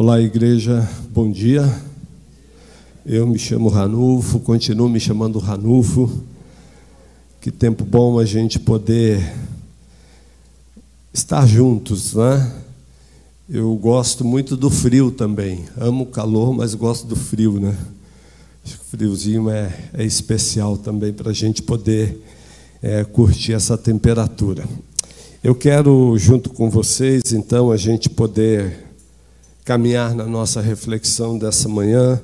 Olá, igreja, bom dia. Eu me chamo Ranulfo, continuo me chamando Ranulfo. Que tempo bom a gente poder estar juntos, né? Eu gosto muito do frio também. Amo o calor, mas gosto do frio, né? Acho que o friozinho é, é especial também para a gente poder é, curtir essa temperatura. Eu quero, junto com vocês, então, a gente poder caminhar na nossa reflexão dessa manhã.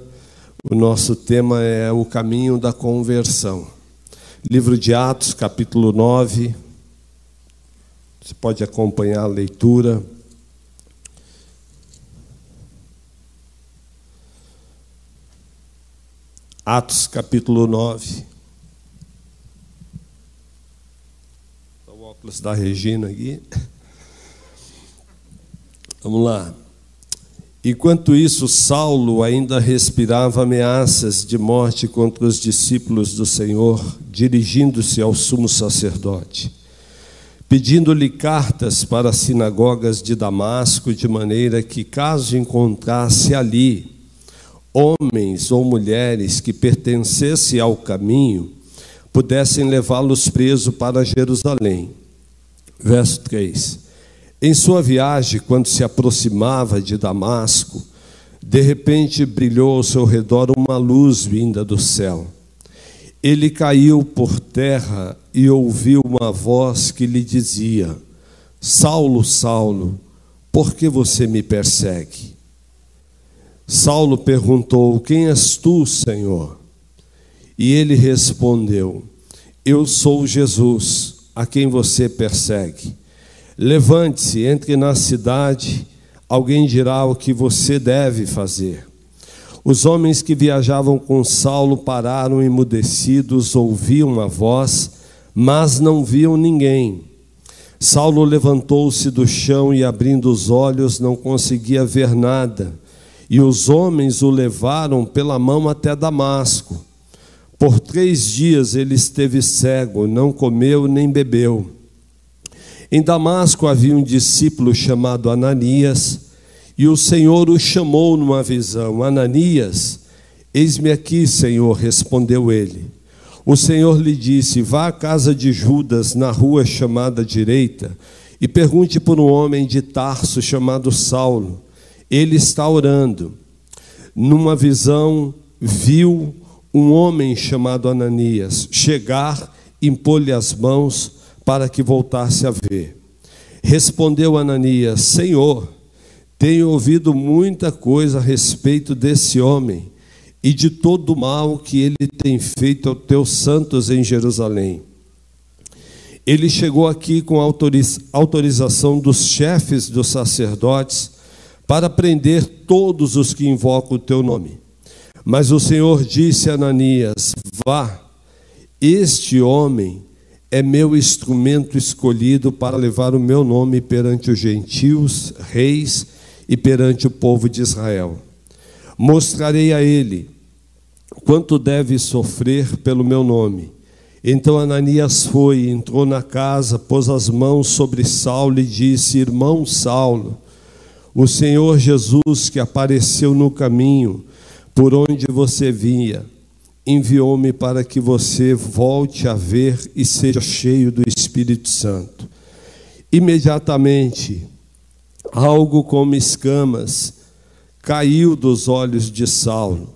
O nosso tema é o caminho da conversão. Livro de Atos, capítulo 9. Você pode acompanhar a leitura. Atos, capítulo 9. óculos da Regina aqui. Vamos lá. Enquanto isso, Saulo ainda respirava ameaças de morte contra os discípulos do Senhor, dirigindo-se ao sumo sacerdote, pedindo-lhe cartas para as sinagogas de Damasco, de maneira que, caso encontrasse ali homens ou mulheres que pertencessem ao caminho, pudessem levá-los preso para Jerusalém. Verso 3. Em sua viagem, quando se aproximava de Damasco, de repente brilhou ao seu redor uma luz vinda do céu. Ele caiu por terra e ouviu uma voz que lhe dizia: Saulo, Saulo, por que você me persegue? Saulo perguntou: Quem és tu, Senhor? E ele respondeu: Eu sou Jesus a quem você persegue. Levante-se, entre na cidade, alguém dirá o que você deve fazer. Os homens que viajavam com Saulo pararam emudecidos, ouviam a voz, mas não viam ninguém. Saulo levantou-se do chão e, abrindo os olhos, não conseguia ver nada. E os homens o levaram pela mão até Damasco. Por três dias ele esteve cego, não comeu nem bebeu. Em Damasco havia um discípulo chamado Ananias, e o Senhor o chamou numa visão: Ananias, eis-me aqui, Senhor, respondeu ele. O Senhor lhe disse: Vá à casa de Judas, na rua chamada direita, e pergunte por um homem de Tarso chamado Saulo. Ele está orando. Numa visão, viu um homem chamado Ananias chegar, impor-lhe as mãos para que voltasse a ver. Respondeu Ananias: Senhor, tenho ouvido muita coisa a respeito desse homem e de todo o mal que ele tem feito aos teus santos em Jerusalém. Ele chegou aqui com autorização dos chefes dos sacerdotes para prender todos os que invocam o teu nome. Mas o Senhor disse a Ananias: Vá, este homem é meu instrumento escolhido para levar o meu nome perante os gentios, reis e perante o povo de Israel. Mostrarei a ele quanto deve sofrer pelo meu nome. Então Ananias foi, entrou na casa, pôs as mãos sobre Saulo e disse: Irmão Saulo, o Senhor Jesus que apareceu no caminho, por onde você vinha, enviou-me para que você volte a ver e seja cheio do Espírito Santo. Imediatamente, algo como escamas caiu dos olhos de Saulo,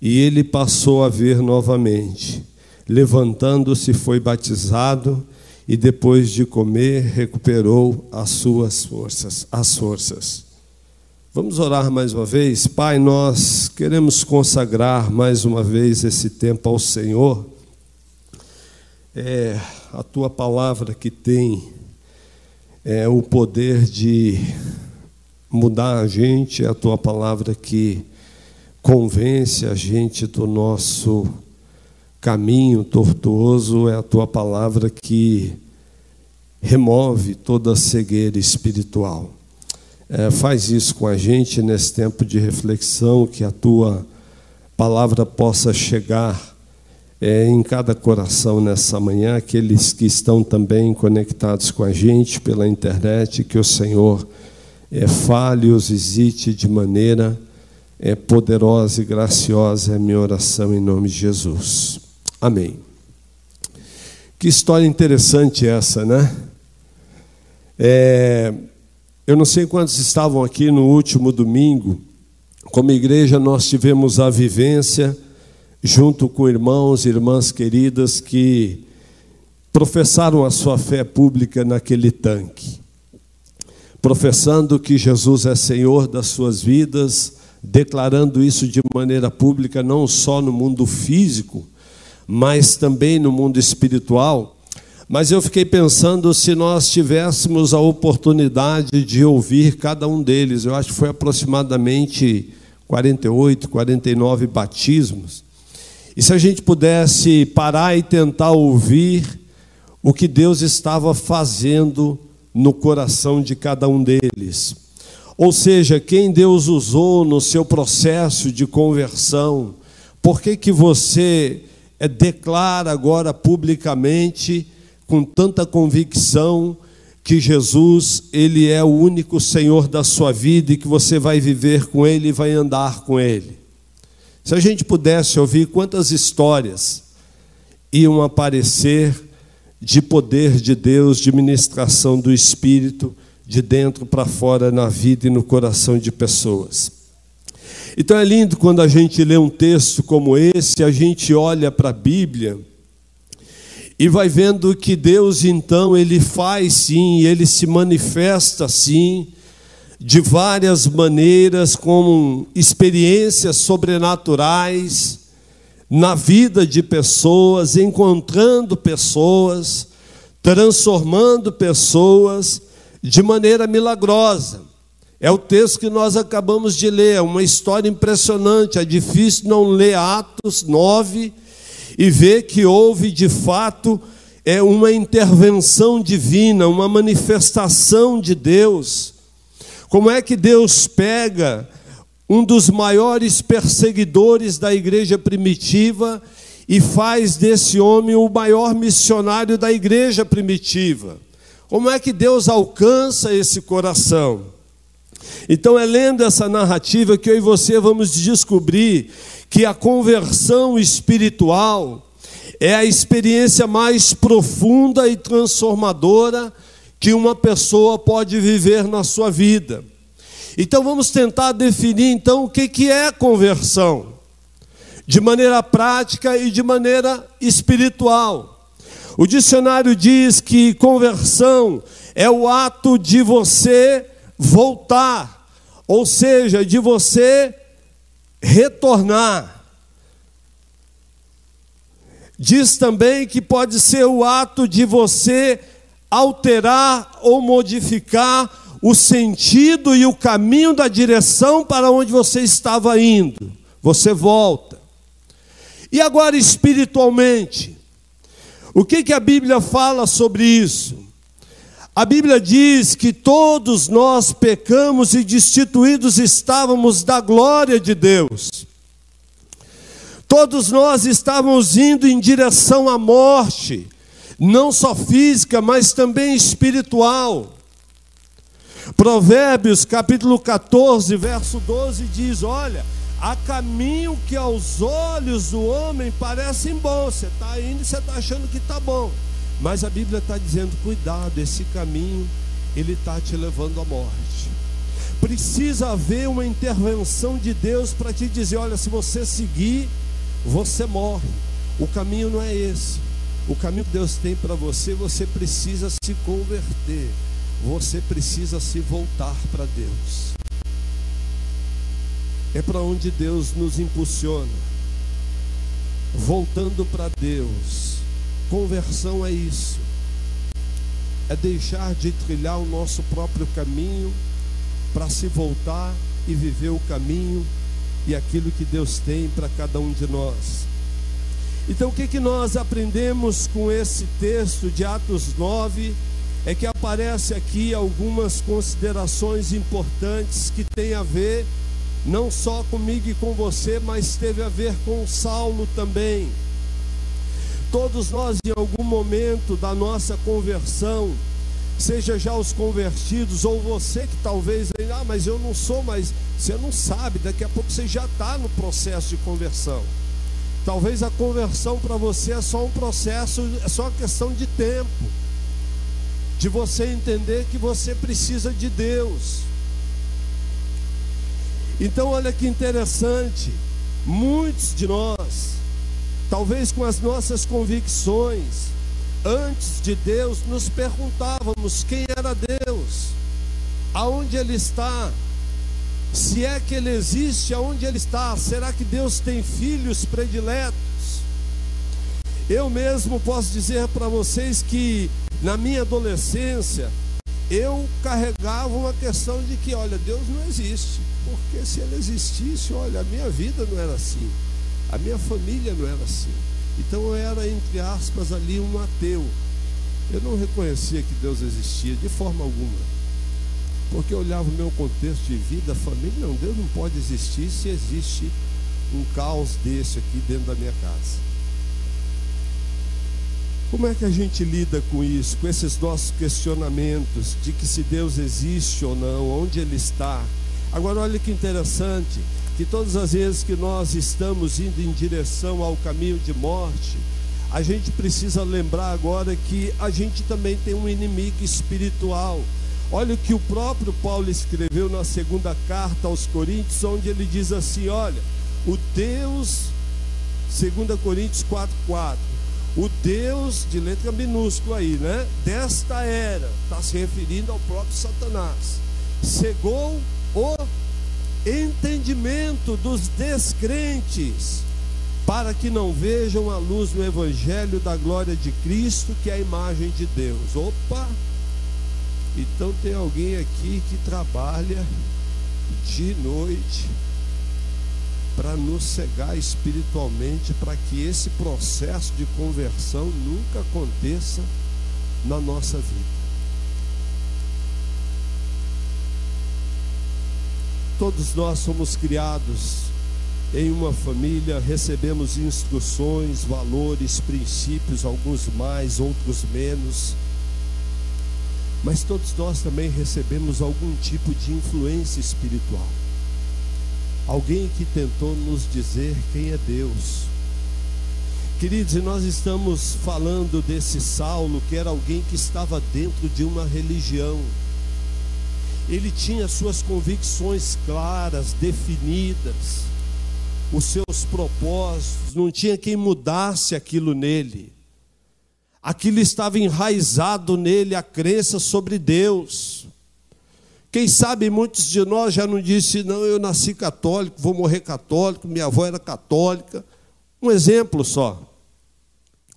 e ele passou a ver novamente. Levantando-se, foi batizado e depois de comer recuperou as suas forças, as forças. Vamos orar mais uma vez? Pai, nós queremos consagrar mais uma vez esse tempo ao Senhor. É a tua palavra que tem é, o poder de mudar a gente, é a tua palavra que convence a gente do nosso caminho tortuoso, é a tua palavra que remove toda cegueira espiritual. É, faz isso com a gente nesse tempo de reflexão, que a tua palavra possa chegar é, em cada coração nessa manhã, aqueles que estão também conectados com a gente pela internet, que o Senhor é, fale os visite de maneira é, poderosa e graciosa. É minha oração em nome de Jesus. Amém. Que história interessante essa, né? É, eu não sei quantos estavam aqui no último domingo. Como igreja, nós tivemos a vivência, junto com irmãos e irmãs queridas que professaram a sua fé pública naquele tanque, professando que Jesus é Senhor das suas vidas, declarando isso de maneira pública, não só no mundo físico, mas também no mundo espiritual. Mas eu fiquei pensando se nós tivéssemos a oportunidade de ouvir cada um deles, eu acho que foi aproximadamente 48, 49 batismos. E se a gente pudesse parar e tentar ouvir o que Deus estava fazendo no coração de cada um deles. Ou seja, quem Deus usou no seu processo de conversão, por que, que você é, declara agora publicamente, com tanta convicção, que Jesus, Ele é o único Senhor da sua vida e que você vai viver com Ele e vai andar com Ele? Se a gente pudesse ouvir quantas histórias iam aparecer de poder de Deus, de ministração do Espírito, de dentro para fora na vida e no coração de pessoas. Então é lindo quando a gente lê um texto como esse, a gente olha para a Bíblia e vai vendo que Deus então ele faz sim, ele se manifesta sim de várias maneiras com experiências sobrenaturais na vida de pessoas, encontrando pessoas, transformando pessoas de maneira milagrosa. É o texto que nós acabamos de ler, é uma história impressionante. É difícil não ler Atos 9 e ver que houve de fato é uma intervenção divina, uma manifestação de Deus. Como é que Deus pega um dos maiores perseguidores da igreja primitiva e faz desse homem o maior missionário da igreja primitiva. Como é que Deus alcança esse coração? Então é lendo essa narrativa que eu e você vamos descobrir que a conversão espiritual é a experiência mais profunda e transformadora que uma pessoa pode viver na sua vida. Então vamos tentar definir então o que, que é conversão, de maneira prática e de maneira espiritual. O dicionário diz que conversão é o ato de você voltar, ou seja, de você retornar. Diz também que pode ser o ato de você alterar ou modificar o sentido e o caminho da direção para onde você estava indo. Você volta. E agora, espiritualmente, o que, que a Bíblia fala sobre isso? A Bíblia diz que todos nós pecamos e destituídos estávamos da glória de Deus. Todos nós estávamos indo em direção à morte, não só física, mas também espiritual. Provérbios capítulo 14, verso 12 diz: Olha, há caminho que aos olhos do homem parecem bons. Você está indo e você está achando que está bom. Mas a Bíblia está dizendo: cuidado, esse caminho ele está te levando à morte. Precisa haver uma intervenção de Deus para te dizer: olha, se você seguir, você morre. O caminho não é esse. O caminho que Deus tem para você, você precisa se converter você precisa se voltar para Deus. É para onde Deus nos impulsiona. Voltando para Deus. Conversão é isso. É deixar de trilhar o nosso próprio caminho para se voltar e viver o caminho e aquilo que Deus tem para cada um de nós. Então, o que, que nós aprendemos com esse texto de Atos 9? é que aparece aqui algumas considerações importantes que têm a ver não só comigo e com você, mas teve a ver com Saulo também. Todos nós, em algum momento da nossa conversão, seja já os convertidos, ou você que talvez, ah, mas eu não sou, mas você não sabe, daqui a pouco você já está no processo de conversão. Talvez a conversão para você é só um processo, é só uma questão de tempo, de você entender que você precisa de Deus. Então, olha que interessante, muitos de nós, talvez com as nossas convicções, antes de Deus, nos perguntávamos quem era Deus, aonde Ele está, se é que Ele existe, aonde Ele está, será que Deus tem filhos prediletos? Eu mesmo posso dizer para vocês que na minha adolescência eu carregava uma questão de que, olha, Deus não existe, porque se Ele existisse, olha, a minha vida não era assim, a minha família não era assim. Então eu era, entre aspas, ali um ateu. Eu não reconhecia que Deus existia de forma alguma. Porque eu olhava o meu contexto de vida, família, não, Deus não pode existir se existe um caos desse aqui dentro da minha casa. Como é que a gente lida com isso, com esses nossos questionamentos de que se Deus existe ou não, onde Ele está? Agora, olha que interessante que todas as vezes que nós estamos indo em direção ao caminho de morte, a gente precisa lembrar agora que a gente também tem um inimigo espiritual. Olha o que o próprio Paulo escreveu na segunda carta aos Coríntios, onde ele diz assim: Olha, o Deus, 2 Coríntios 4,4, o Deus, de letra minúscula aí, né? Desta era, está se referindo ao próprio Satanás, cegou o entendimento dos descrentes, para que não vejam a luz do Evangelho da glória de Cristo, que é a imagem de Deus. Opa! Então tem alguém aqui que trabalha de noite para nos cegar espiritualmente, para que esse processo de conversão nunca aconteça na nossa vida. Todos nós somos criados em uma família, recebemos instruções, valores, princípios, alguns mais, outros menos. Mas todos nós também recebemos algum tipo de influência espiritual. Alguém que tentou nos dizer quem é Deus. Queridos, nós estamos falando desse Saulo, que era alguém que estava dentro de uma religião ele tinha suas convicções claras, definidas, os seus propósitos, não tinha quem mudasse aquilo nele. Aquilo estava enraizado nele, a crença sobre Deus. Quem sabe muitos de nós já não disse, não, eu nasci católico, vou morrer católico, minha avó era católica. Um exemplo só.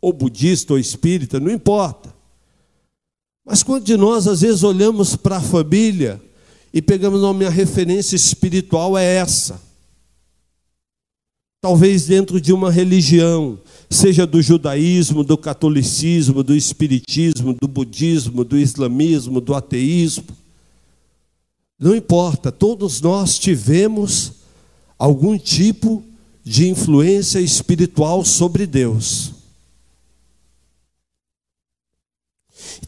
Ou budista ou espírita, não importa. Mas quando de nós às vezes olhamos para a família e pegamos a minha referência espiritual é essa. Talvez dentro de uma religião, seja do judaísmo, do catolicismo, do espiritismo, do budismo, do islamismo, do ateísmo. Não importa, todos nós tivemos algum tipo de influência espiritual sobre Deus.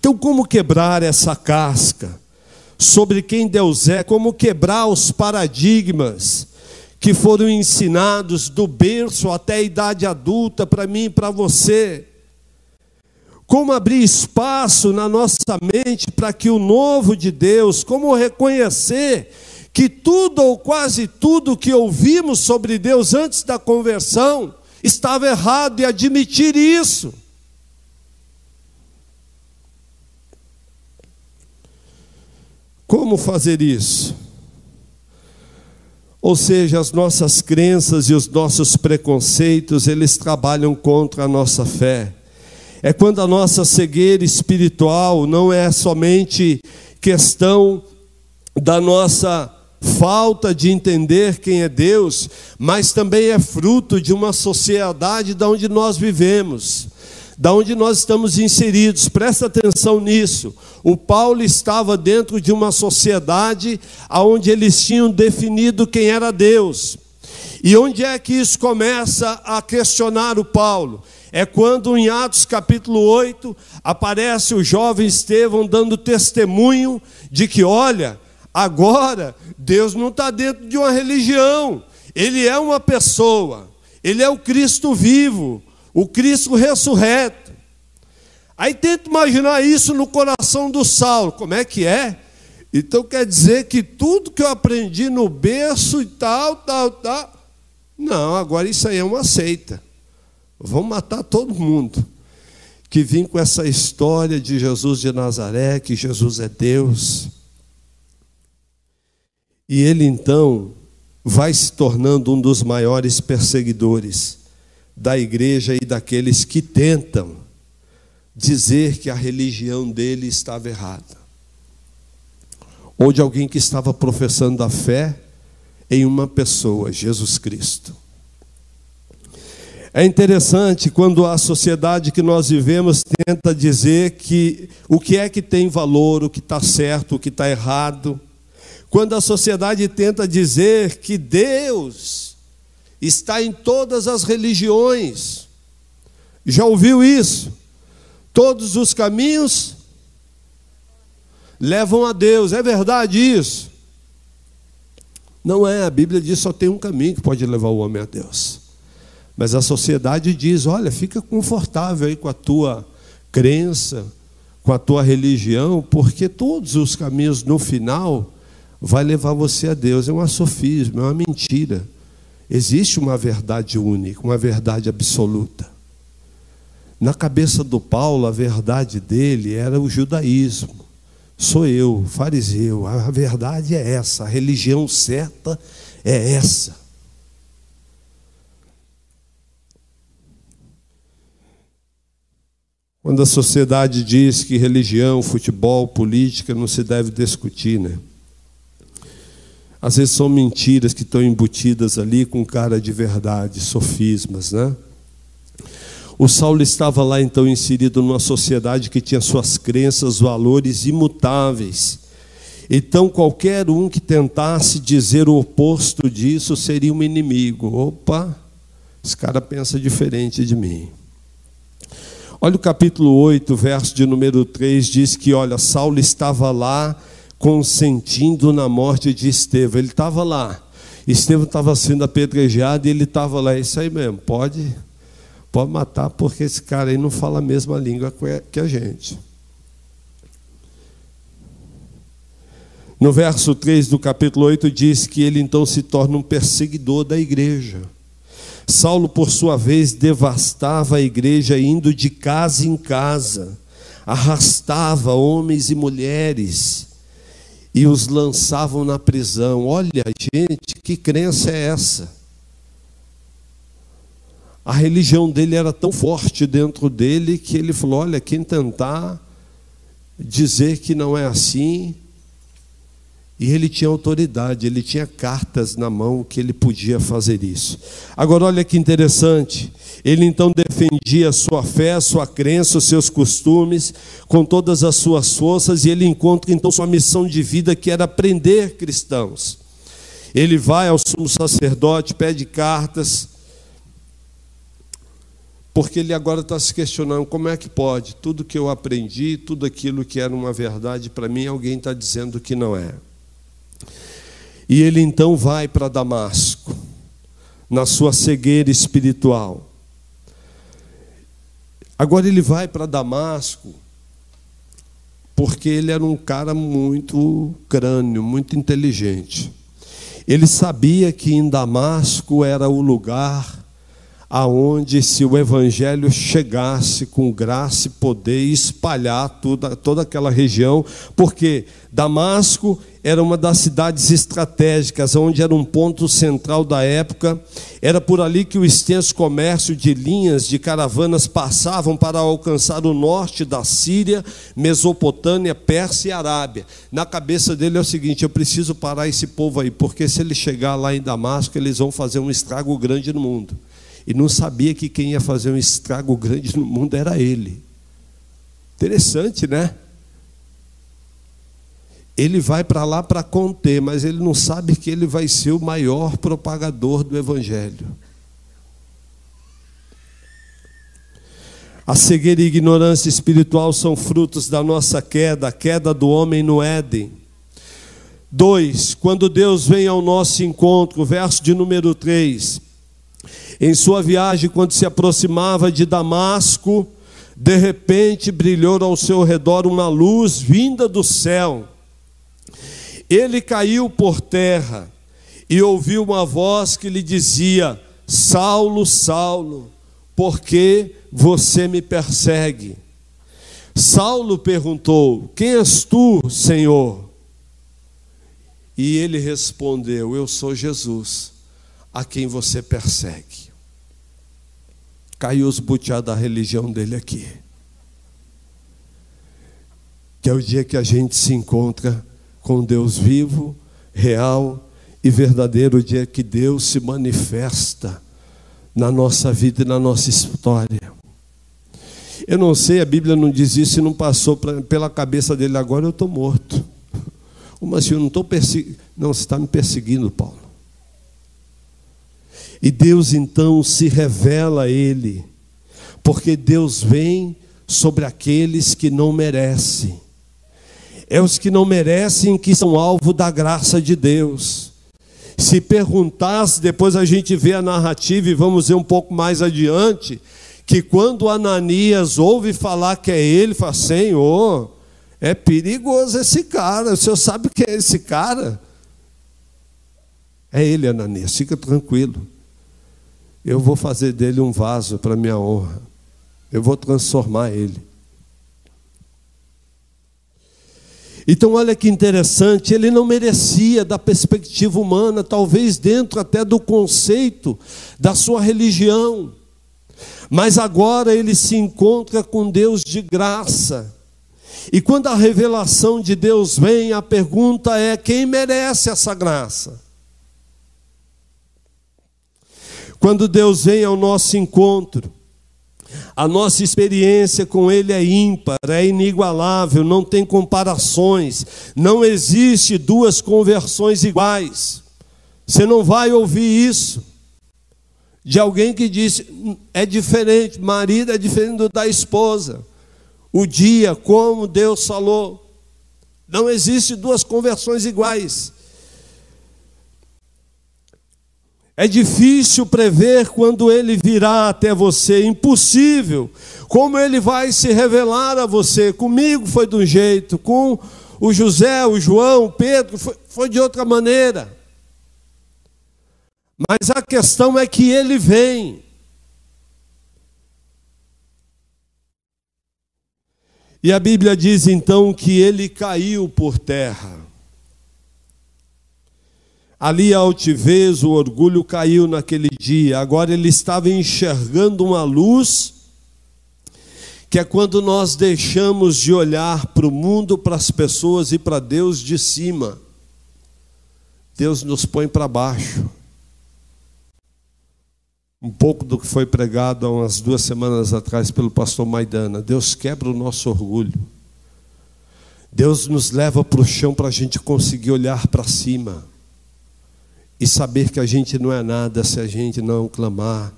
Então, como quebrar essa casca sobre quem Deus é? Como quebrar os paradigmas que foram ensinados do berço até a idade adulta para mim e para você? Como abrir espaço na nossa mente para que o novo de Deus, como reconhecer que tudo ou quase tudo que ouvimos sobre Deus antes da conversão estava errado e admitir isso. Como fazer isso? Ou seja, as nossas crenças e os nossos preconceitos, eles trabalham contra a nossa fé. É quando a nossa cegueira espiritual não é somente questão da nossa falta de entender quem é Deus, mas também é fruto de uma sociedade da onde nós vivemos da onde nós estamos inseridos. Presta atenção nisso. O Paulo estava dentro de uma sociedade onde eles tinham definido quem era Deus. E onde é que isso começa a questionar o Paulo? é quando em Atos capítulo 8 aparece o jovem Estevão dando testemunho de que, olha, agora Deus não está dentro de uma religião, Ele é uma pessoa, Ele é o Cristo vivo, o Cristo ressurreto. Aí tenta imaginar isso no coração do Saulo, como é que é? Então quer dizer que tudo que eu aprendi no berço e tal, tal, tal. Não, agora isso aí é uma seita. Vão matar todo mundo que vem com essa história de Jesus de Nazaré, que Jesus é Deus. E ele então vai se tornando um dos maiores perseguidores da igreja e daqueles que tentam dizer que a religião dele estava errada. Ou de alguém que estava professando a fé em uma pessoa, Jesus Cristo. É interessante quando a sociedade que nós vivemos tenta dizer que o que é que tem valor, o que está certo, o que está errado. Quando a sociedade tenta dizer que Deus está em todas as religiões. Já ouviu isso? Todos os caminhos levam a Deus. É verdade isso? Não é, a Bíblia diz só tem um caminho que pode levar o homem a Deus. Mas a sociedade diz: olha, fica confortável aí com a tua crença, com a tua religião, porque todos os caminhos no final vai levar você a Deus. É um sofisma, é uma mentira. Existe uma verdade única, uma verdade absoluta. Na cabeça do Paulo, a verdade dele era o judaísmo. Sou eu, fariseu. A verdade é essa, a religião certa é essa. Quando a sociedade diz que religião, futebol, política não se deve discutir, né? Às vezes são mentiras que estão embutidas ali com cara de verdade, sofismas, né? O Saulo estava lá então inserido numa sociedade que tinha suas crenças, valores imutáveis. Então qualquer um que tentasse dizer o oposto disso seria um inimigo. Opa, esse cara pensa diferente de mim. Olha o capítulo 8, verso de número 3, diz que, olha, Saulo estava lá consentindo na morte de Estevão. Ele estava lá. Estevão estava sendo apedrejado e ele estava lá. É isso aí mesmo, pode, pode matar, porque esse cara aí não fala a mesma língua que a gente. No verso 3 do capítulo 8 diz que ele então se torna um perseguidor da igreja. Saulo, por sua vez, devastava a igreja indo de casa em casa, arrastava homens e mulheres e os lançavam na prisão. Olha, gente, que crença é essa? A religião dele era tão forte dentro dele que ele falou: olha, quem tentar dizer que não é assim, e ele tinha autoridade, ele tinha cartas na mão que ele podia fazer isso. Agora, olha que interessante. Ele então defendia a sua fé, a sua crença, os seus costumes, com todas as suas forças, e ele encontra então sua missão de vida, que era prender cristãos. Ele vai ao sumo sacerdote, pede cartas, porque ele agora está se questionando como é que pode, tudo que eu aprendi, tudo aquilo que era uma verdade para mim, alguém está dizendo que não é. E ele então vai para Damasco, na sua cegueira espiritual. Agora ele vai para Damasco, porque ele era um cara muito crânio, muito inteligente. Ele sabia que em Damasco era o lugar aonde se o evangelho chegasse com graça e poder espalhar toda, toda aquela região, porque Damasco era uma das cidades estratégicas, onde era um ponto central da época. Era por ali que o extenso comércio de linhas de caravanas passavam para alcançar o norte da Síria, Mesopotâmia, Pérsia e Arábia. Na cabeça dele é o seguinte: eu preciso parar esse povo aí, porque se ele chegar lá em Damasco, eles vão fazer um estrago grande no mundo e não sabia que quem ia fazer um estrago grande no mundo era ele. Interessante, né? Ele vai para lá para conter, mas ele não sabe que ele vai ser o maior propagador do Evangelho. A cegueira e a ignorância espiritual são frutos da nossa queda, a queda do homem no Éden. Dois, quando Deus vem ao nosso encontro, verso de número 3. Em sua viagem, quando se aproximava de Damasco, de repente brilhou ao seu redor uma luz vinda do céu. Ele caiu por terra e ouviu uma voz que lhe dizia: Saulo, Saulo, por que você me persegue? Saulo perguntou: Quem és tu, Senhor? E ele respondeu: Eu sou Jesus, a quem você persegue. Caiu os butiá da religião dele aqui. Que é o dia que a gente se encontra com Deus vivo, real e verdadeiro, o dia que Deus se manifesta na nossa vida e na nossa história. Eu não sei, a Bíblia não diz isso e não passou pra, pela cabeça dele agora, eu estou morto. Mas assim? eu não estou perseguindo. Não, você está me perseguindo, Paulo. E Deus então se revela a ele, porque Deus vem sobre aqueles que não merecem. É os que não merecem que são alvo da graça de Deus. Se perguntasse, depois a gente vê a narrativa e vamos ver um pouco mais adiante, que quando Ananias ouve falar que é ele, fala: Senhor, é perigoso esse cara. O senhor sabe quem é esse cara? É ele, Ananias, fica tranquilo. Eu vou fazer dele um vaso para minha honra. Eu vou transformar ele. Então, olha que interessante, ele não merecia, da perspectiva humana, talvez dentro até do conceito da sua religião, mas agora ele se encontra com Deus de graça. E quando a revelação de Deus vem, a pergunta é: quem merece essa graça? Quando Deus vem ao nosso encontro, a nossa experiência com Ele é ímpar, é inigualável, não tem comparações, não existe duas conversões iguais. Você não vai ouvir isso de alguém que disse é diferente, marido é diferente da esposa. O dia, como Deus falou, não existe duas conversões iguais. É difícil prever quando ele virá até você, impossível. Como ele vai se revelar a você? Comigo foi de um jeito, com o José, o João, o Pedro, foi, foi de outra maneira. Mas a questão é que ele vem. E a Bíblia diz então que ele caiu por terra. Ali a altivez, o orgulho caiu naquele dia. Agora ele estava enxergando uma luz, que é quando nós deixamos de olhar para o mundo, para as pessoas e para Deus de cima. Deus nos põe para baixo. Um pouco do que foi pregado há umas duas semanas atrás pelo pastor Maidana. Deus quebra o nosso orgulho. Deus nos leva para o chão para a gente conseguir olhar para cima e saber que a gente não é nada se a gente não clamar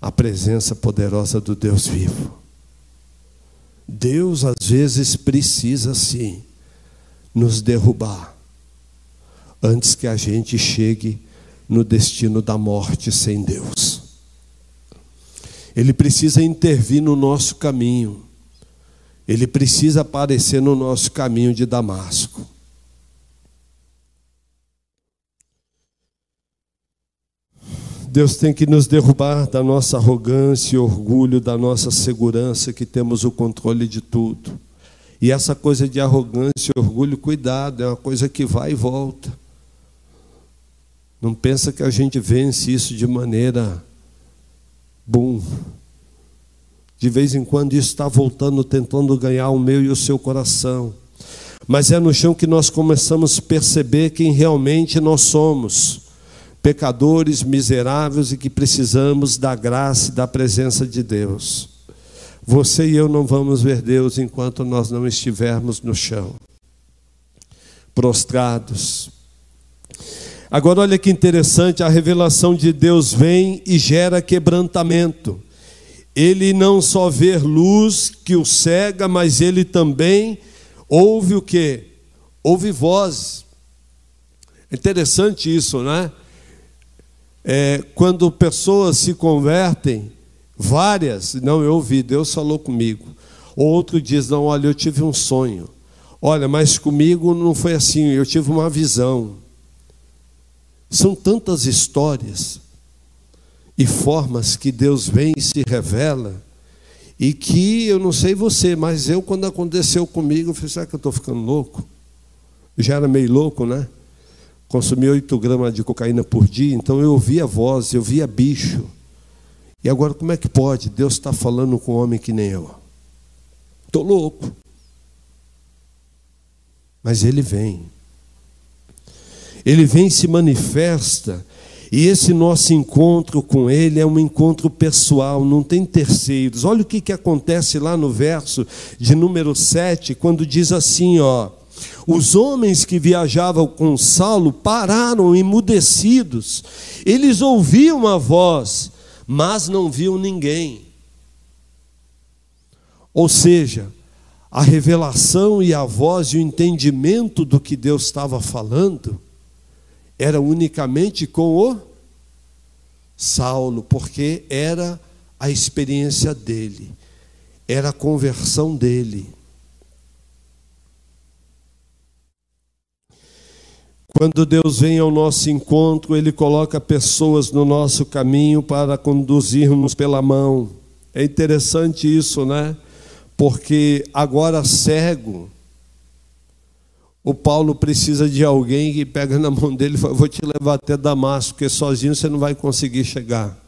a presença poderosa do Deus vivo. Deus às vezes precisa sim nos derrubar antes que a gente chegue no destino da morte sem Deus. Ele precisa intervir no nosso caminho. Ele precisa aparecer no nosso caminho de Damasco. Deus tem que nos derrubar da nossa arrogância e orgulho, da nossa segurança que temos o controle de tudo. E essa coisa de arrogância e orgulho, cuidado, é uma coisa que vai e volta. Não pensa que a gente vence isso de maneira bum. De vez em quando isso está voltando, tentando ganhar o meu e o seu coração. Mas é no chão que nós começamos a perceber quem realmente nós somos pecadores miseráveis e que precisamos da graça e da presença de Deus. Você e eu não vamos ver Deus enquanto nós não estivermos no chão, prostrados. Agora, olha que interessante: a revelação de Deus vem e gera quebrantamento. ele não só vê luz que o cega, mas ele também ouve o que? Ouve vozes. É interessante isso, né? É, quando pessoas se convertem, várias, não, eu ouvi, Deus falou comigo. Outro diz, não, olha, eu tive um sonho. Olha, mas comigo não foi assim, eu tive uma visão. São tantas histórias e formas que Deus vem e se revela, e que eu não sei você, mas eu, quando aconteceu comigo, eu falei: será que eu estou ficando louco? Já era meio louco, né? Consumi 8 gramas de cocaína por dia, então eu ouvia voz, eu via bicho. E agora, como é que pode? Deus está falando com um homem que nem eu. Estou louco. Mas ele vem ele vem e se manifesta, e esse nosso encontro com Ele é um encontro pessoal, não tem terceiros. Olha o que, que acontece lá no verso de número 7, quando diz assim: ó. Os homens que viajavam com Saulo pararam emudecidos. Eles ouviam a voz, mas não viam ninguém. Ou seja, a revelação e a voz e o entendimento do que Deus estava falando era unicamente com o Saulo, porque era a experiência dele, era a conversão dele. Quando Deus vem ao nosso encontro, Ele coloca pessoas no nosso caminho para conduzirmos pela mão. É interessante isso, né? Porque agora cego, o Paulo precisa de alguém que pega na mão dele e fala: Vou te levar até Damasco, porque sozinho você não vai conseguir chegar.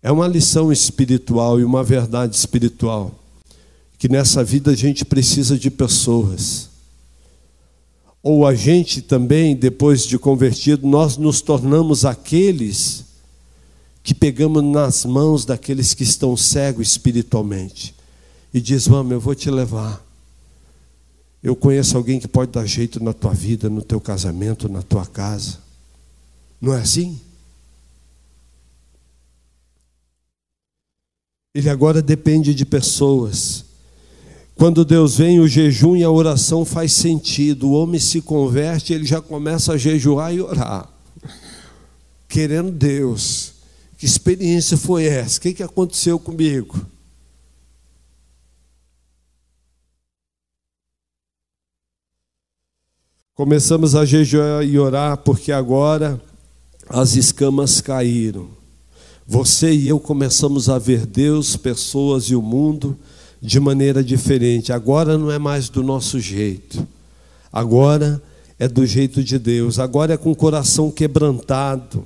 É uma lição espiritual e uma verdade espiritual. Que nessa vida a gente precisa de pessoas. Ou a gente também, depois de convertido, nós nos tornamos aqueles que pegamos nas mãos daqueles que estão cegos espiritualmente. E diz: Vamos, eu vou te levar. Eu conheço alguém que pode dar jeito na tua vida, no teu casamento, na tua casa. Não é assim? Ele agora depende de pessoas. Quando Deus vem, o jejum e a oração faz sentido. O homem se converte, ele já começa a jejuar e orar. Querendo Deus. Que experiência foi essa? O que aconteceu comigo? Começamos a jejuar e orar porque agora as escamas caíram. Você e eu começamos a ver Deus, pessoas e o mundo de maneira diferente. Agora não é mais do nosso jeito. Agora é do jeito de Deus. Agora é com o coração quebrantado,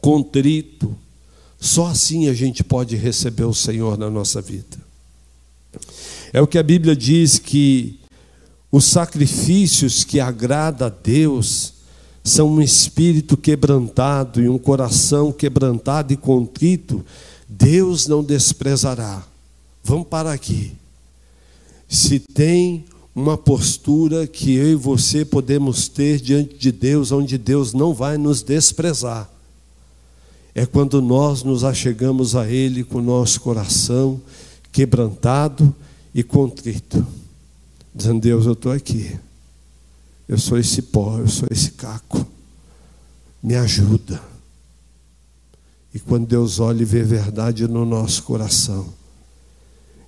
contrito. Só assim a gente pode receber o Senhor na nossa vida. É o que a Bíblia diz que os sacrifícios que agrada a Deus são um espírito quebrantado e um coração quebrantado e contrito, Deus não desprezará. Vamos parar aqui. Se tem uma postura que eu e você podemos ter diante de Deus, onde Deus não vai nos desprezar, é quando nós nos achegamos a Ele com o nosso coração quebrantado e contrito dizendo: Deus, eu estou aqui. Eu sou esse pó, eu sou esse caco. Me ajuda. E quando Deus olha e vê verdade no nosso coração,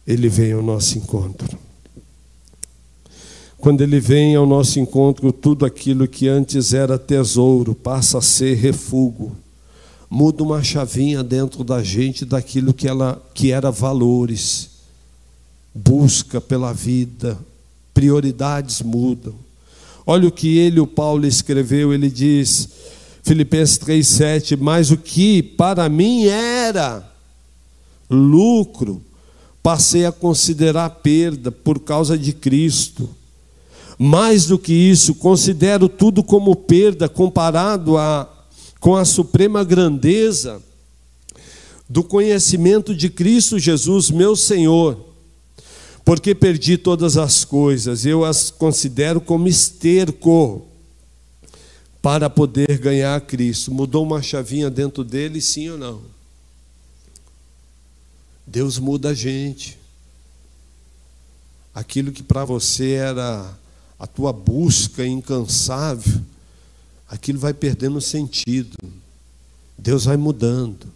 Ele vem ao nosso encontro. Quando Ele vem ao nosso encontro, tudo aquilo que antes era tesouro passa a ser refúgio. Muda uma chavinha dentro da gente daquilo que, ela, que era valores. Busca pela vida, prioridades mudam. Olha o que ele, o Paulo, escreveu, ele diz, Filipenses 3,7, mas o que para mim era lucro, passei a considerar perda por causa de Cristo. Mais do que isso, considero tudo como perda comparado a, com a suprema grandeza do conhecimento de Cristo Jesus, meu Senhor porque perdi todas as coisas, eu as considero como esterco para poder ganhar Cristo. Mudou uma chavinha dentro dele, sim ou não? Deus muda a gente. Aquilo que para você era a tua busca incansável, aquilo vai perdendo sentido. Deus vai mudando.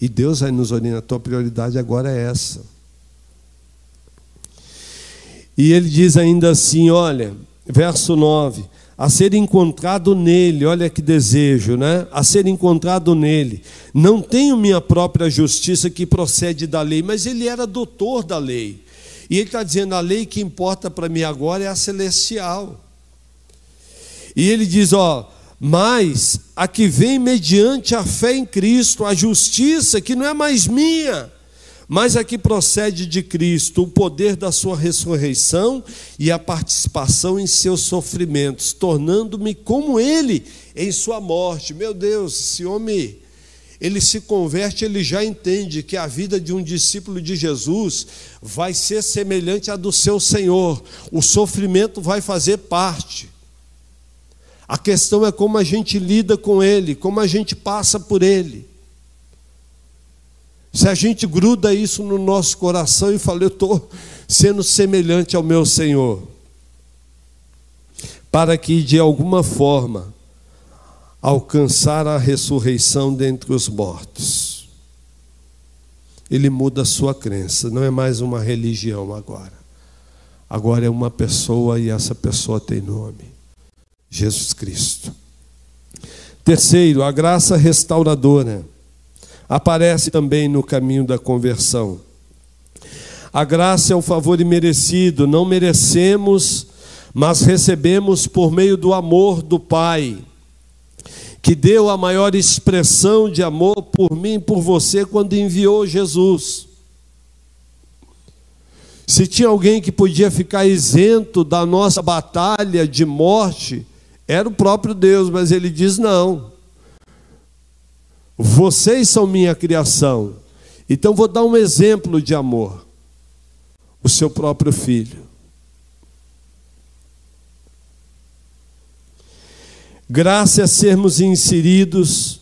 E Deus vai nos orientar. A tua prioridade agora é essa. E ele diz ainda assim: olha, verso 9: a ser encontrado nele, olha que desejo, né? A ser encontrado nele. Não tenho minha própria justiça que procede da lei, mas ele era doutor da lei. E ele está dizendo: a lei que importa para mim agora é a celestial. E ele diz: ó, mas a que vem mediante a fé em Cristo, a justiça que não é mais minha, mas a que procede de Cristo, o poder da sua ressurreição e a participação em seus sofrimentos, tornando-me como ele em sua morte. Meu Deus, esse homem ele se converte, ele já entende que a vida de um discípulo de Jesus vai ser semelhante à do seu Senhor. O sofrimento vai fazer parte. A questão é como a gente lida com ele, como a gente passa por ele. Se a gente gruda isso no nosso coração e fala, eu estou sendo semelhante ao meu Senhor, para que de alguma forma alcançar a ressurreição dentre os mortos. Ele muda a sua crença, não é mais uma religião agora. Agora é uma pessoa e essa pessoa tem nome: Jesus Cristo. Terceiro, a graça restauradora aparece também no caminho da conversão. A graça é um favor imerecido, não merecemos, mas recebemos por meio do amor do Pai que deu a maior expressão de amor por mim e por você quando enviou Jesus. Se tinha alguém que podia ficar isento da nossa batalha de morte, era o próprio Deus, mas ele diz: não. Vocês são minha criação. Então vou dar um exemplo de amor. O seu próprio filho. Graça a sermos inseridos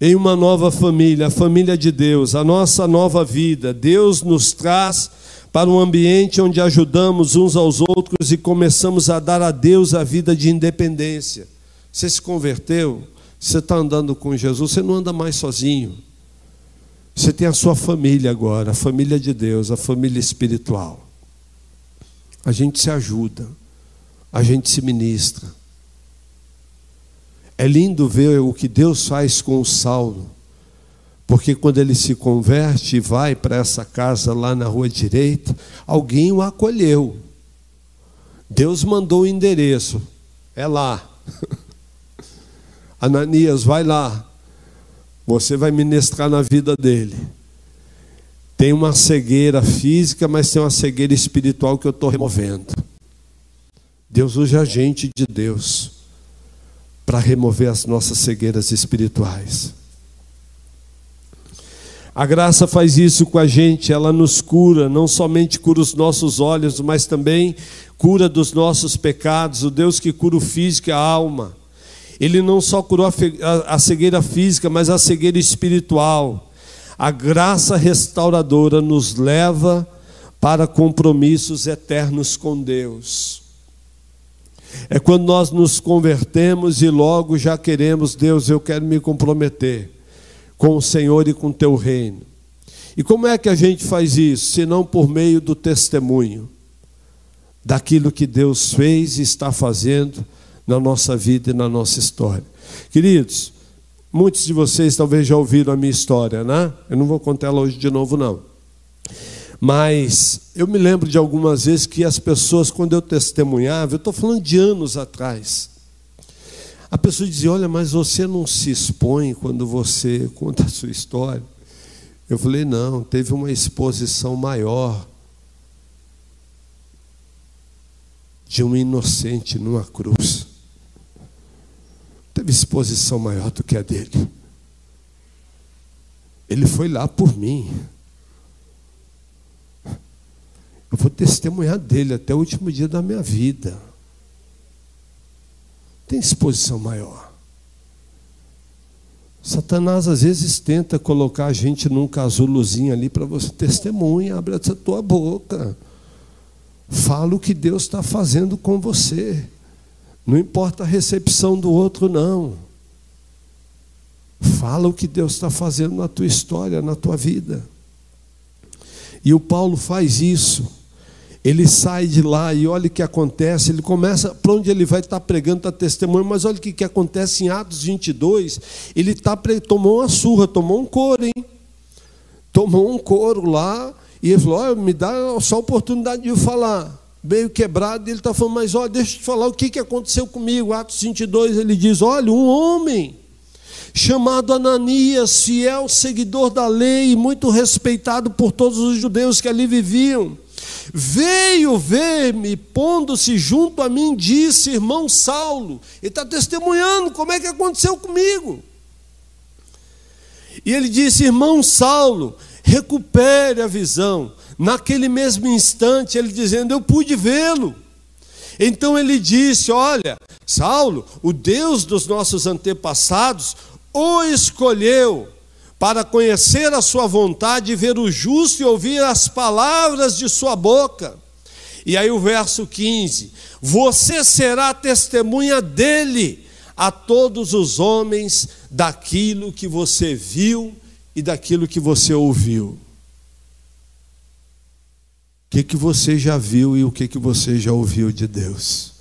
em uma nova família, a família de Deus, a nossa nova vida. Deus nos traz para um ambiente onde ajudamos uns aos outros e começamos a dar a Deus a vida de independência. Você se converteu, você está andando com Jesus, você não anda mais sozinho. Você tem a sua família agora, a família de Deus, a família espiritual. A gente se ajuda a gente se ministra. É lindo ver o que Deus faz com o Saulo, porque quando ele se converte e vai para essa casa lá na rua direita, alguém o acolheu. Deus mandou o endereço, é lá. Ananias, vai lá, você vai ministrar na vida dele. Tem uma cegueira física, mas tem uma cegueira espiritual que eu estou removendo. Deus usa a gente de Deus para remover as nossas cegueiras espirituais. A graça faz isso com a gente, ela nos cura, não somente cura os nossos olhos, mas também cura dos nossos pecados, o Deus que cura o físico e a alma. Ele não só curou a cegueira física, mas a cegueira espiritual. A graça restauradora nos leva para compromissos eternos com Deus. É quando nós nos convertemos e logo já queremos, Deus, eu quero me comprometer com o Senhor e com o teu reino. E como é que a gente faz isso? Se não por meio do testemunho daquilo que Deus fez e está fazendo na nossa vida e na nossa história. Queridos, muitos de vocês talvez já ouviram a minha história, né? Eu não vou contar ela hoje de novo, não. Mas eu me lembro de algumas vezes que as pessoas, quando eu testemunhava, eu estou falando de anos atrás, a pessoa dizia: Olha, mas você não se expõe quando você conta a sua história. Eu falei: Não, teve uma exposição maior de um inocente numa cruz. Teve exposição maior do que a dele. Ele foi lá por mim. Eu vou testemunhar dele até o último dia da minha vida. Tem exposição maior. Satanás às vezes tenta colocar a gente num casulozinho ali para você testemunha, abre essa tua boca. Fala o que Deus está fazendo com você. Não importa a recepção do outro, não. Fala o que Deus está fazendo na tua história, na tua vida. E o Paulo faz isso. Ele sai de lá e olha o que acontece. Ele começa, para onde ele vai estar tá pregando, está testemunho, mas olha o que, que acontece em Atos 22. Ele tá, tomou uma surra, tomou um couro, hein? Tomou um couro lá e ele falou: oh, me dá só a oportunidade de eu falar. Meio quebrado, e ele está falando, mas olha, deixa eu te falar o que, que aconteceu comigo. Atos 22, ele diz: olha, um homem chamado Ananias, fiel seguidor da lei e muito respeitado por todos os judeus que ali viviam, veio ver-me, pondo-se junto a mim, disse, irmão Saulo, ele está testemunhando como é que aconteceu comigo. E ele disse, irmão Saulo, recupere a visão. Naquele mesmo instante, ele dizendo, eu pude vê-lo. Então ele disse: Olha, Saulo, o Deus dos nossos antepassados o escolheu para conhecer a sua vontade e ver o justo e ouvir as palavras de sua boca. E aí o verso 15: Você será testemunha dele a todos os homens daquilo que você viu e daquilo que você ouviu. Que, que você já viu e o que, que você já ouviu de Deus?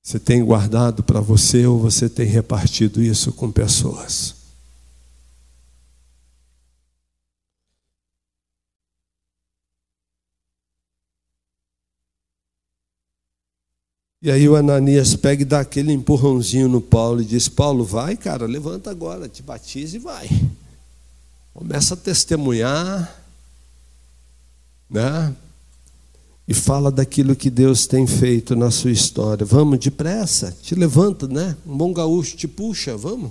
Você tem guardado para você ou você tem repartido isso com pessoas? E aí o Ananias pega e dá aquele empurrãozinho no Paulo e diz: Paulo, vai, cara, levanta agora, te batiza e vai. Começa a testemunhar, né? e fala daquilo que Deus tem feito na sua história. Vamos depressa, te levanta, né? Um bom gaúcho te puxa, vamos.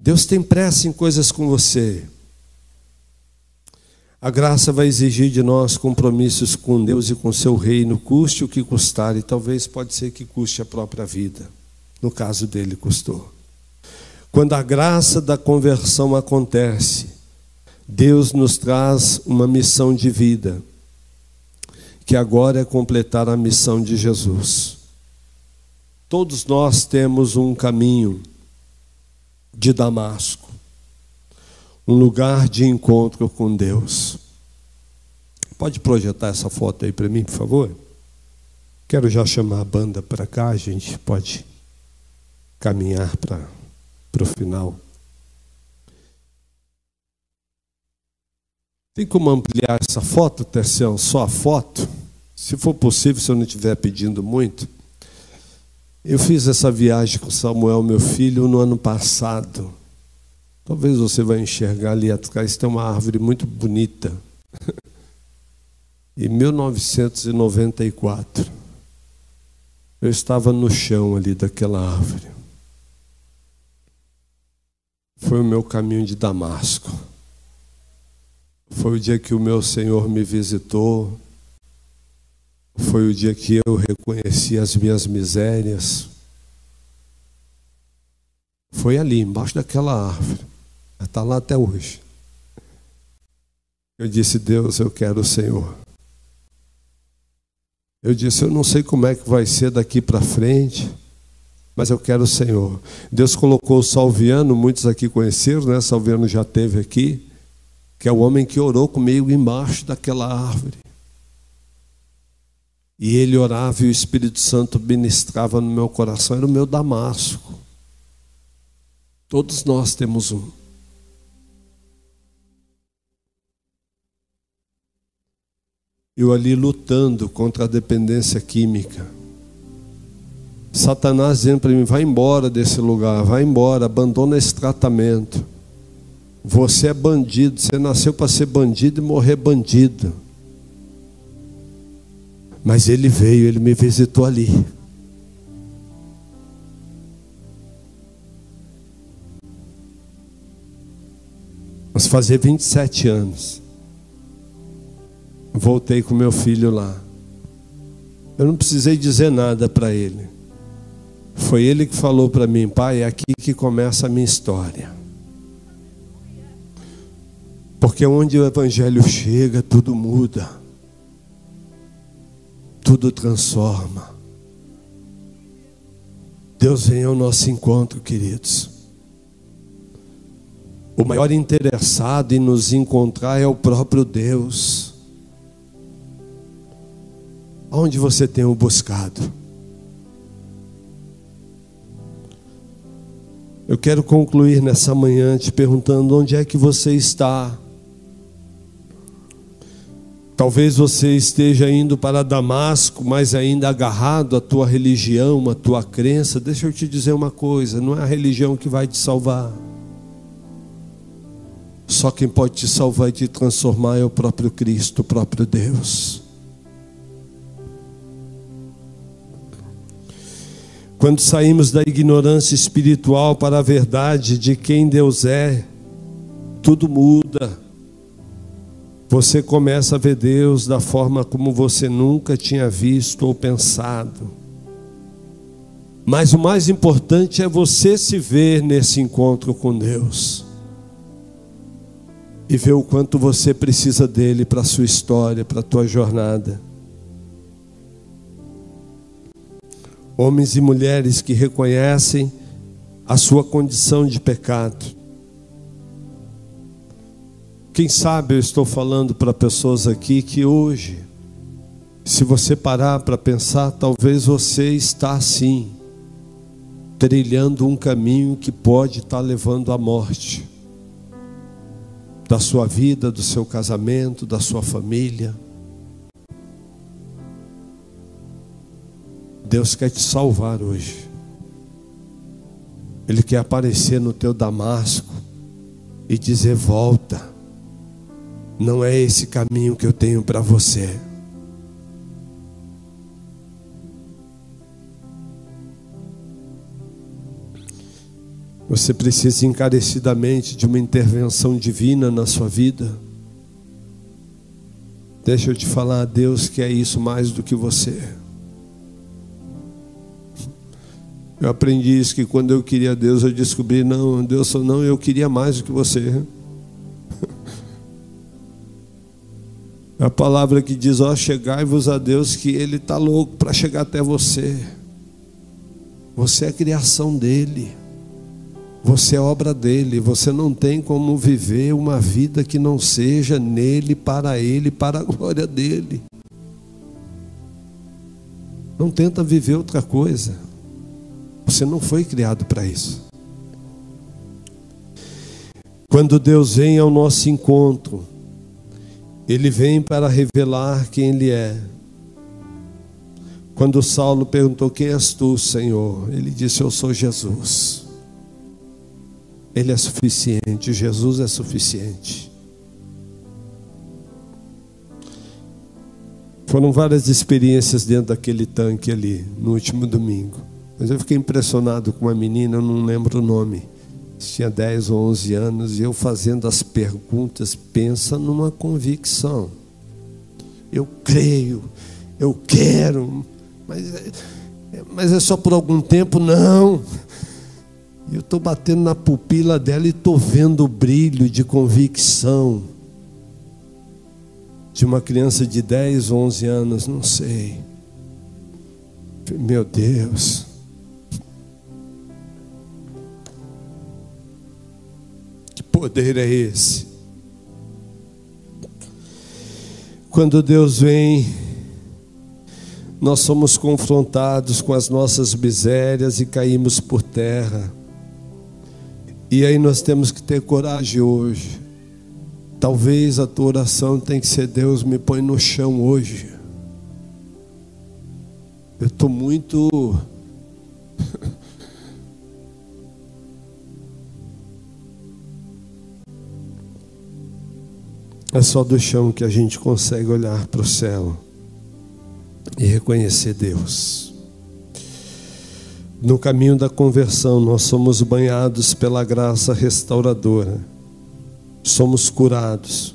Deus tem pressa em coisas com você. A graça vai exigir de nós compromissos com Deus e com seu reino, custe o que custar, e talvez pode ser que custe a própria vida. No caso dele, custou. Quando a graça da conversão acontece, Deus nos traz uma missão de vida, que agora é completar a missão de Jesus. Todos nós temos um caminho de Damasco, um lugar de encontro com Deus. Pode projetar essa foto aí para mim, por favor? Quero já chamar a banda para cá, a gente pode caminhar para o final. Tem como ampliar essa foto, Tercião? Só a foto? Se for possível, se eu não estiver pedindo muito. Eu fiz essa viagem com Samuel, meu filho, no ano passado. Talvez você vai enxergar ali atrás, tem uma árvore muito bonita. Em 1994, eu estava no chão ali daquela árvore. Foi o meu caminho de Damasco. Foi o dia que o meu Senhor me visitou. Foi o dia que eu reconheci as minhas misérias. Foi ali, embaixo daquela árvore. Está lá até hoje. Eu disse, Deus, eu quero o Senhor. Eu disse, eu não sei como é que vai ser daqui para frente, mas eu quero o Senhor. Deus colocou o Salviano, muitos aqui conheceram, né? Salviano já teve aqui que é o homem que orou comigo embaixo daquela árvore. E ele orava e o Espírito Santo ministrava no meu coração, era o meu Damasco. Todos nós temos um. Eu ali lutando contra a dependência química. Satanás dizendo para mim: vai embora desse lugar, vai embora, abandona esse tratamento. Você é bandido, você nasceu para ser bandido e morrer bandido. Mas ele veio, ele me visitou ali. Mas fazer 27 anos. Voltei com meu filho lá. Eu não precisei dizer nada para ele. Foi ele que falou para mim, pai, é aqui que começa a minha história. Porque onde o Evangelho chega, tudo muda, tudo transforma. Deus vem ao nosso encontro, queridos. O maior interessado em nos encontrar é o próprio Deus. Onde você tem o buscado? Eu quero concluir nessa manhã te perguntando onde é que você está. Talvez você esteja indo para Damasco, mas ainda agarrado à tua religião, à tua crença. Deixa eu te dizer uma coisa: não é a religião que vai te salvar. Só quem pode te salvar e te transformar é o próprio Cristo, o próprio Deus. Quando saímos da ignorância espiritual para a verdade de quem Deus é, tudo muda você começa a ver Deus da forma como você nunca tinha visto ou pensado. Mas o mais importante é você se ver nesse encontro com Deus. E ver o quanto você precisa dele para a sua história, para a tua jornada. Homens e mulheres que reconhecem a sua condição de pecado quem sabe eu estou falando para pessoas aqui que hoje, se você parar para pensar, talvez você está assim, trilhando um caminho que pode estar levando à morte da sua vida, do seu casamento, da sua família. Deus quer te salvar hoje. Ele quer aparecer no teu Damasco e dizer: volta. Não é esse caminho que eu tenho para você. Você precisa encarecidamente de uma intervenção divina na sua vida. Deixa eu te falar, Deus quer isso mais do que você. Eu aprendi isso que quando eu queria Deus, eu descobri, não, Deus não, eu queria mais do que você. A palavra que diz: Ó, chegai-vos a Deus, que Ele está louco para chegar até você. Você é criação dele, você é obra dele. Você não tem como viver uma vida que não seja nele, para ele, para a glória dele. Não tenta viver outra coisa. Você não foi criado para isso. Quando Deus vem ao nosso encontro, ele vem para revelar quem Ele é. Quando Saulo perguntou: Quem és tu, Senhor? Ele disse: Eu sou Jesus. Ele é suficiente, Jesus é suficiente. Foram várias experiências dentro daquele tanque ali, no último domingo. Mas eu fiquei impressionado com uma menina, eu não lembro o nome tinha 10 ou 11 anos, e eu fazendo as perguntas, pensa numa convicção. Eu creio, eu quero, mas é, mas é só por algum tempo? Não. Eu estou batendo na pupila dela e estou vendo o brilho de convicção de uma criança de 10, 11 anos, não sei. Meu Deus. Poder é esse? Quando Deus vem, nós somos confrontados com as nossas misérias e caímos por terra. E aí nós temos que ter coragem hoje. Talvez a tua oração tenha que ser: Deus, me põe no chão hoje. Eu estou muito É só do chão que a gente consegue olhar para o céu e reconhecer Deus. No caminho da conversão, nós somos banhados pela graça restauradora, somos curados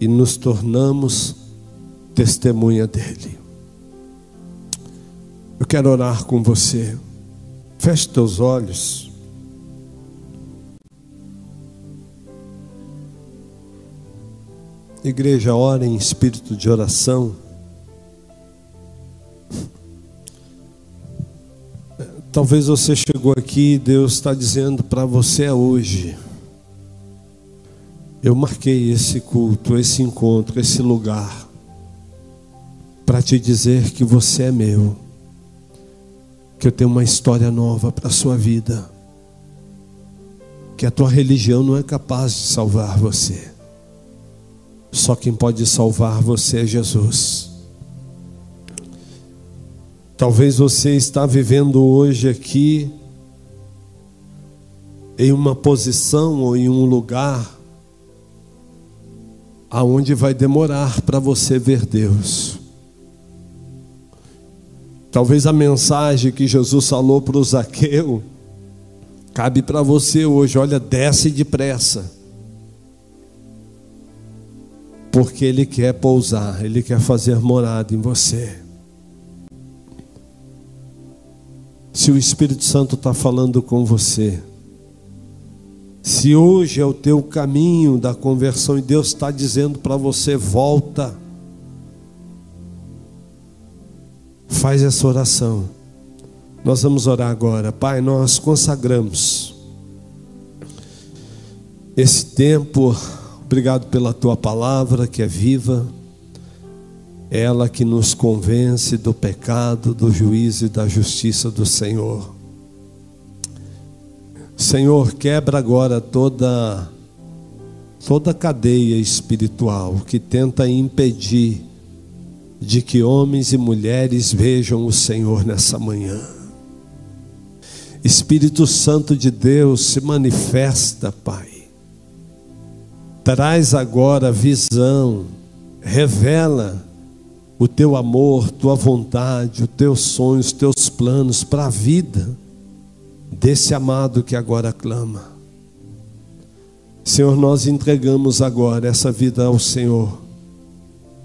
e nos tornamos testemunha dEle. Eu quero orar com você. Feche teus olhos. Igreja, ora em espírito de oração. Talvez você chegou aqui e Deus está dizendo para você hoje. Eu marquei esse culto, esse encontro, esse lugar, para te dizer que você é meu, que eu tenho uma história nova para a sua vida, que a tua religião não é capaz de salvar você. Só quem pode salvar você é Jesus. Talvez você está vivendo hoje aqui em uma posição ou em um lugar aonde vai demorar para você ver Deus. Talvez a mensagem que Jesus falou para o Zaqueu cabe para você hoje. Olha, desce depressa porque Ele quer pousar, Ele quer fazer morada em você. Se o Espírito Santo está falando com você, se hoje é o teu caminho da conversão e Deus está dizendo para você: volta, faz essa oração. Nós vamos orar agora, Pai. Nós consagramos esse tempo Obrigado pela tua palavra que é viva, ela que nos convence do pecado, do juízo e da justiça do Senhor. Senhor, quebra agora toda toda cadeia espiritual que tenta impedir de que homens e mulheres vejam o Senhor nessa manhã. Espírito Santo de Deus se manifesta, Pai Traz agora visão, revela o teu amor, tua vontade, os teus sonhos, os teus planos para a vida desse amado que agora clama. Senhor, nós entregamos agora essa vida ao Senhor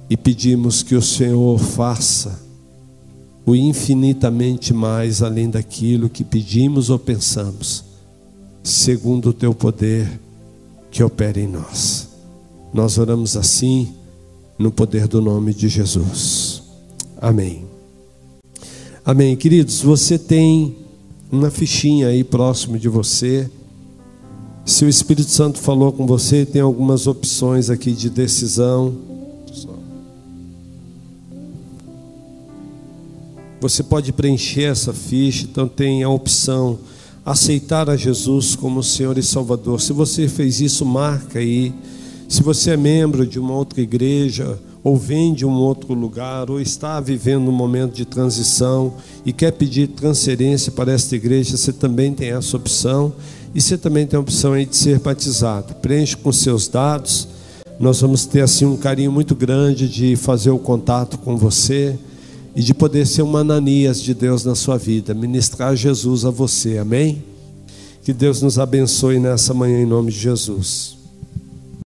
e pedimos que o Senhor faça o infinitamente mais além daquilo que pedimos ou pensamos, segundo o teu poder que opere em nós. Nós oramos assim, no poder do nome de Jesus. Amém. Amém. Queridos, você tem uma fichinha aí próximo de você. Se o Espírito Santo falou com você, tem algumas opções aqui de decisão. Você pode preencher essa ficha, então tem a opção aceitar a Jesus como Senhor e Salvador. Se você fez isso, marca aí. Se você é membro de uma outra igreja, ou vem de um outro lugar, ou está vivendo um momento de transição e quer pedir transferência para esta igreja, você também tem essa opção. E você também tem a opção aí de ser batizado. Preenche com seus dados. Nós vamos ter assim um carinho muito grande de fazer o contato com você e de poder ser uma Ananias de Deus na sua vida, ministrar Jesus a você, amém? Que Deus nos abençoe nessa manhã em nome de Jesus.